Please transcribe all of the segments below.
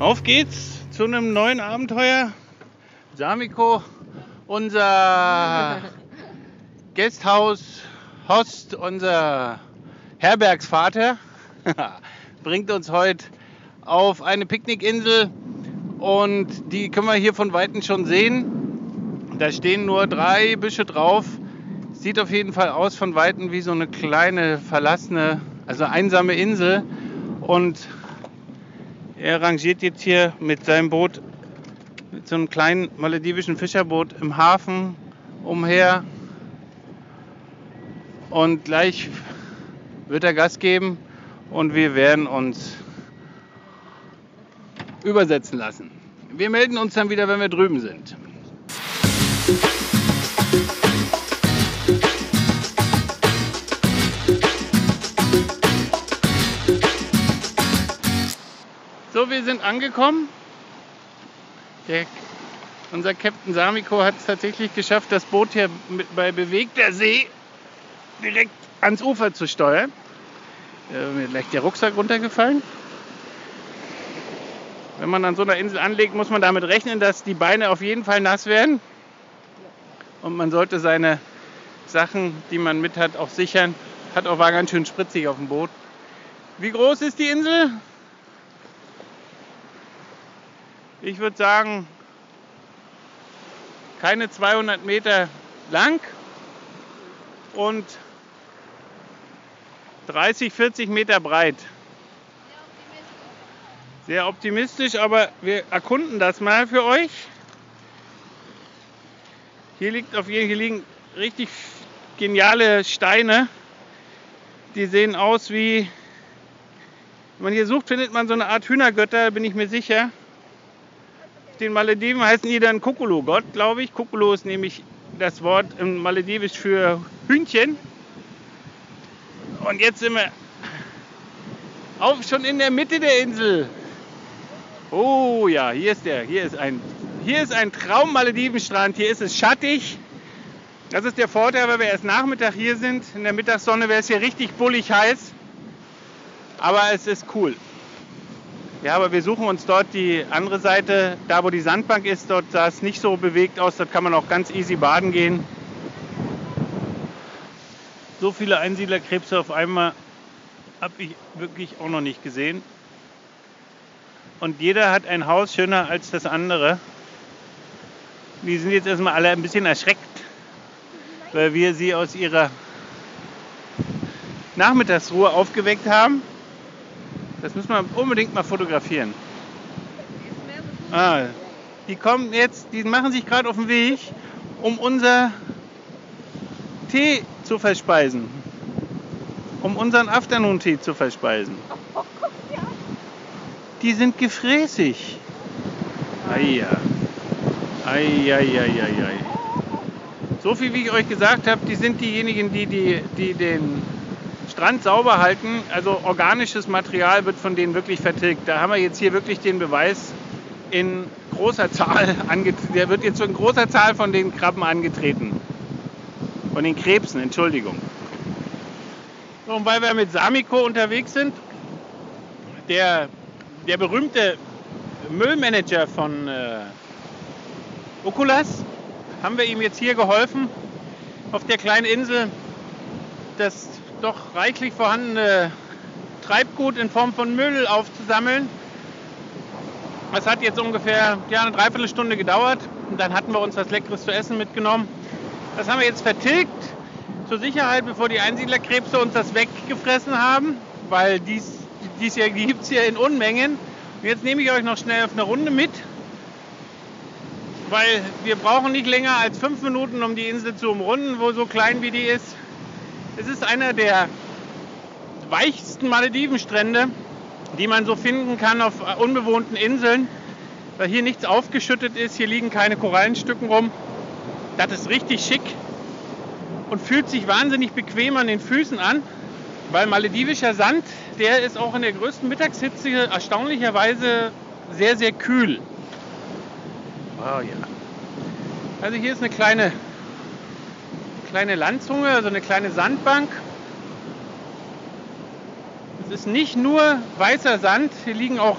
Auf geht's zu einem neuen Abenteuer. Samiko, unser Gasthaus, Host, unser Herbergsvater, bringt uns heute auf eine Picknickinsel und die können wir hier von Weitem schon sehen. Da stehen nur drei Büsche drauf. Sieht auf jeden Fall aus von Weitem wie so eine kleine verlassene, also einsame Insel. Und er rangiert jetzt hier mit seinem Boot, mit so einem kleinen maledivischen Fischerboot im Hafen umher. Und gleich wird er Gas geben und wir werden uns übersetzen lassen. Wir melden uns dann wieder, wenn wir drüben sind. So, wir sind angekommen. Der, unser Captain Samiko hat es tatsächlich geschafft, das Boot hier mit, bei bewegter See direkt ans Ufer zu steuern. Äh, mir gleich der Rucksack runtergefallen. Wenn man an so einer Insel anlegt, muss man damit rechnen, dass die Beine auf jeden Fall nass werden. Und man sollte seine Sachen, die man mit hat, auch sichern. Hat auch war ganz schön spritzig auf dem Boot. Wie groß ist die Insel? Ich würde sagen, keine 200 Meter lang und 30, 40 Meter breit. Sehr optimistisch, aber wir erkunden das mal für euch. Hier, liegt auf, hier liegen richtig geniale Steine. Die sehen aus wie, wenn man hier sucht, findet man so eine Art Hühnergötter, bin ich mir sicher den Malediven heißen die dann Kokolo-Gott, glaube ich. Kokolo ist nämlich das Wort im Maledivisch für Hühnchen. Und jetzt sind wir auch schon in der Mitte der Insel. Oh ja, hier ist der. Hier ist ein, hier ist ein Traum-Maledivenstrand. Hier ist es schattig. Das ist der Vorteil, weil wir erst Nachmittag hier sind. In der Mittagssonne wäre es hier richtig bullig heiß. Aber es ist cool. Ja, aber wir suchen uns dort die andere Seite, da wo die Sandbank ist, dort sah es nicht so bewegt aus, dort kann man auch ganz easy baden gehen. So viele Einsiedlerkrebse auf einmal habe ich wirklich auch noch nicht gesehen. Und jeder hat ein Haus schöner als das andere. Die sind jetzt erstmal alle ein bisschen erschreckt, weil wir sie aus ihrer Nachmittagsruhe aufgeweckt haben. Das müssen wir unbedingt mal fotografieren. Ah, die kommen jetzt, die machen sich gerade auf den Weg, um unser Tee zu verspeisen. Um unseren Afternoon-Tee zu verspeisen. Die sind gefräßig. Eieieiei. So viel wie ich euch gesagt habe, die sind diejenigen, die, die, die den Strand sauber halten. Also organisches Material wird von denen wirklich vertilgt. Da haben wir jetzt hier wirklich den Beweis in großer Zahl, der wird jetzt in großer Zahl von den Krabben angetreten. Von den Krebsen, Entschuldigung. So, und weil wir mit Samiko unterwegs sind, der, der berühmte Müllmanager von äh, Okulas, haben wir ihm jetzt hier geholfen, auf der kleinen Insel das doch reichlich vorhandene Treibgut in Form von Müll aufzusammeln. Das hat jetzt ungefähr ja, eine Dreiviertelstunde gedauert und dann hatten wir uns was Leckeres zu essen mitgenommen. Das haben wir jetzt vertilgt zur Sicherheit, bevor die Einsiedlerkrebse uns das weggefressen haben, weil dies, dies hier, gibt es hier in Unmengen Jetzt nehme ich euch noch schnell auf eine Runde mit, weil wir brauchen nicht länger als fünf Minuten, um die Insel zu umrunden, wo so klein wie die ist. Es ist einer der weichsten Maledivenstrände, die man so finden kann auf unbewohnten Inseln, weil hier nichts aufgeschüttet ist, hier liegen keine Korallenstücken rum. Das ist richtig schick und fühlt sich wahnsinnig bequem an den Füßen an, weil maledivischer Sand, der ist auch in der größten Mittagshitze erstaunlicherweise sehr, sehr kühl. Oh ja. Also hier ist eine kleine, kleine Landzunge, also eine kleine Sandbank. Es ist nicht nur weißer Sand, hier liegen auch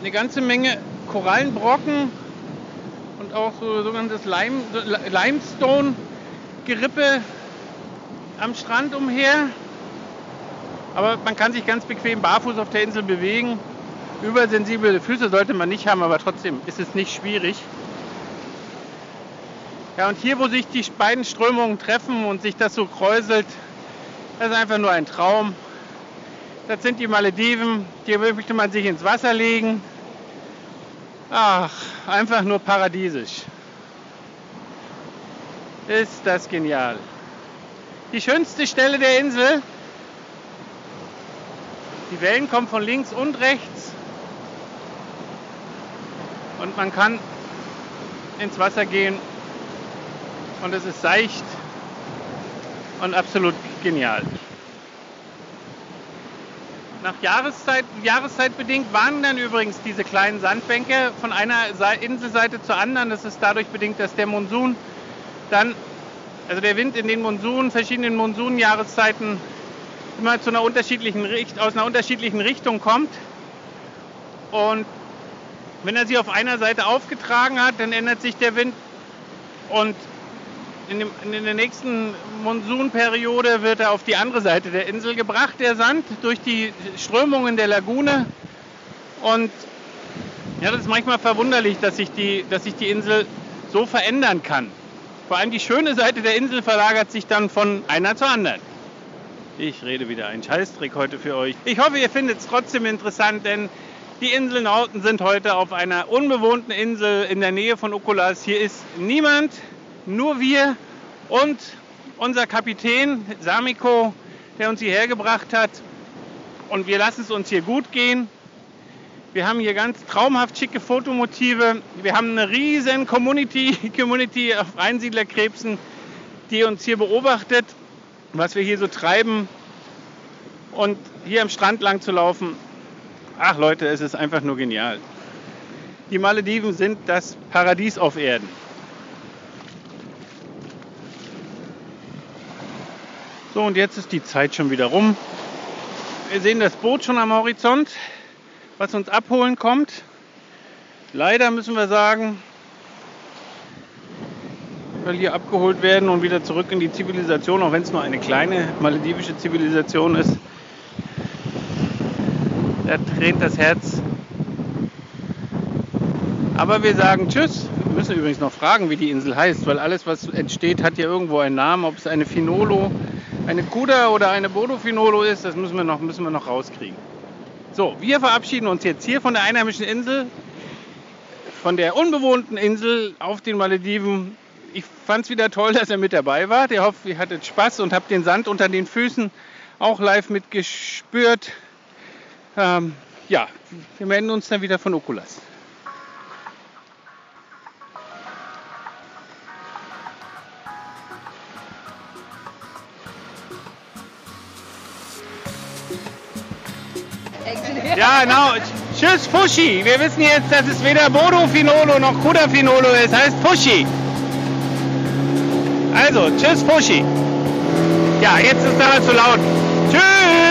eine ganze Menge Korallenbrocken und auch so sogenanntes Lime, Limestone-Gerippe am Strand umher. Aber man kann sich ganz bequem barfuß auf der Insel bewegen. Übersensible Füße sollte man nicht haben, aber trotzdem ist es nicht schwierig. Ja, und hier, wo sich die beiden Strömungen treffen und sich das so kräuselt, das ist einfach nur ein Traum. Das sind die Malediven. Hier möchte man sich ins Wasser legen. Ach, einfach nur paradiesisch. Ist das genial. Die schönste Stelle der Insel. Die Wellen kommen von links und rechts. Und man kann ins Wasser gehen. Und es ist seicht und absolut genial. Nach Jahreszeit, Jahreszeitbedingt wandern übrigens diese kleinen Sandbänke von einer Inselseite zur anderen. Das ist dadurch bedingt, dass der Monsun dann, also der Wind in den Monsun, verschiedenen Monsunjahreszeiten immer zu einer unterschiedlichen aus einer unterschiedlichen Richtung kommt. Und wenn er sie auf einer Seite aufgetragen hat, dann ändert sich der Wind und in, dem, in, der nächsten Monsunperiode wird er auf die andere Seite der Insel gebracht, der Sand, durch die Strömungen der Lagune. Und ja, das ist manchmal verwunderlich, dass sich, die, dass sich die Insel so verändern kann. Vor allem die schöne Seite der Insel verlagert sich dann von einer zur anderen. Ich rede wieder einen Scheißtrick heute für euch. Ich hoffe, ihr findet es trotzdem interessant, denn die Inselnauten sind heute auf einer unbewohnten Insel in der Nähe von Okulas. Hier ist niemand, nur wir und unser Kapitän Samiko, der uns hierher gebracht hat. Und wir lassen es uns hier gut gehen. Wir haben hier ganz traumhaft schicke Fotomotive. Wir haben eine riesen Community, Community auf Einsiedlerkrebsen, die uns hier beobachtet, was wir hier so treiben. Und hier am Strand lang zu laufen, ach Leute, es ist einfach nur genial. Die Malediven sind das Paradies auf Erden. So, und jetzt ist die Zeit schon wieder rum. Wir sehen das Boot schon am Horizont, was uns abholen kommt. Leider müssen wir sagen, weil hier abgeholt werden und wieder zurück in die Zivilisation, auch wenn es nur eine kleine maledivische Zivilisation ist. Da tränt das Herz. Aber wir sagen Tschüss. Wir müssen übrigens noch fragen, wie die Insel heißt, weil alles, was entsteht, hat ja irgendwo einen Namen. Ob es eine Finolo eine Kuda oder eine Bodofinolo ist, das müssen wir, noch, müssen wir noch rauskriegen. So, wir verabschieden uns jetzt hier von der einheimischen Insel, von der unbewohnten Insel auf den Malediven. Ich fand es wieder toll, dass er mit dabei war. Ich hoffe, ihr hattet Spaß und habt den Sand unter den Füßen auch live mitgespürt. Ähm, ja, wir melden uns dann wieder von Okulas. Ja, genau. Tschüss, Fushi. Wir wissen jetzt, dass es weder Bodo-Finolo noch Kuda-Finolo ist. Heißt Fushi. Also, tschüss, Fushi. Ja, jetzt ist da zu laut. Tschüss.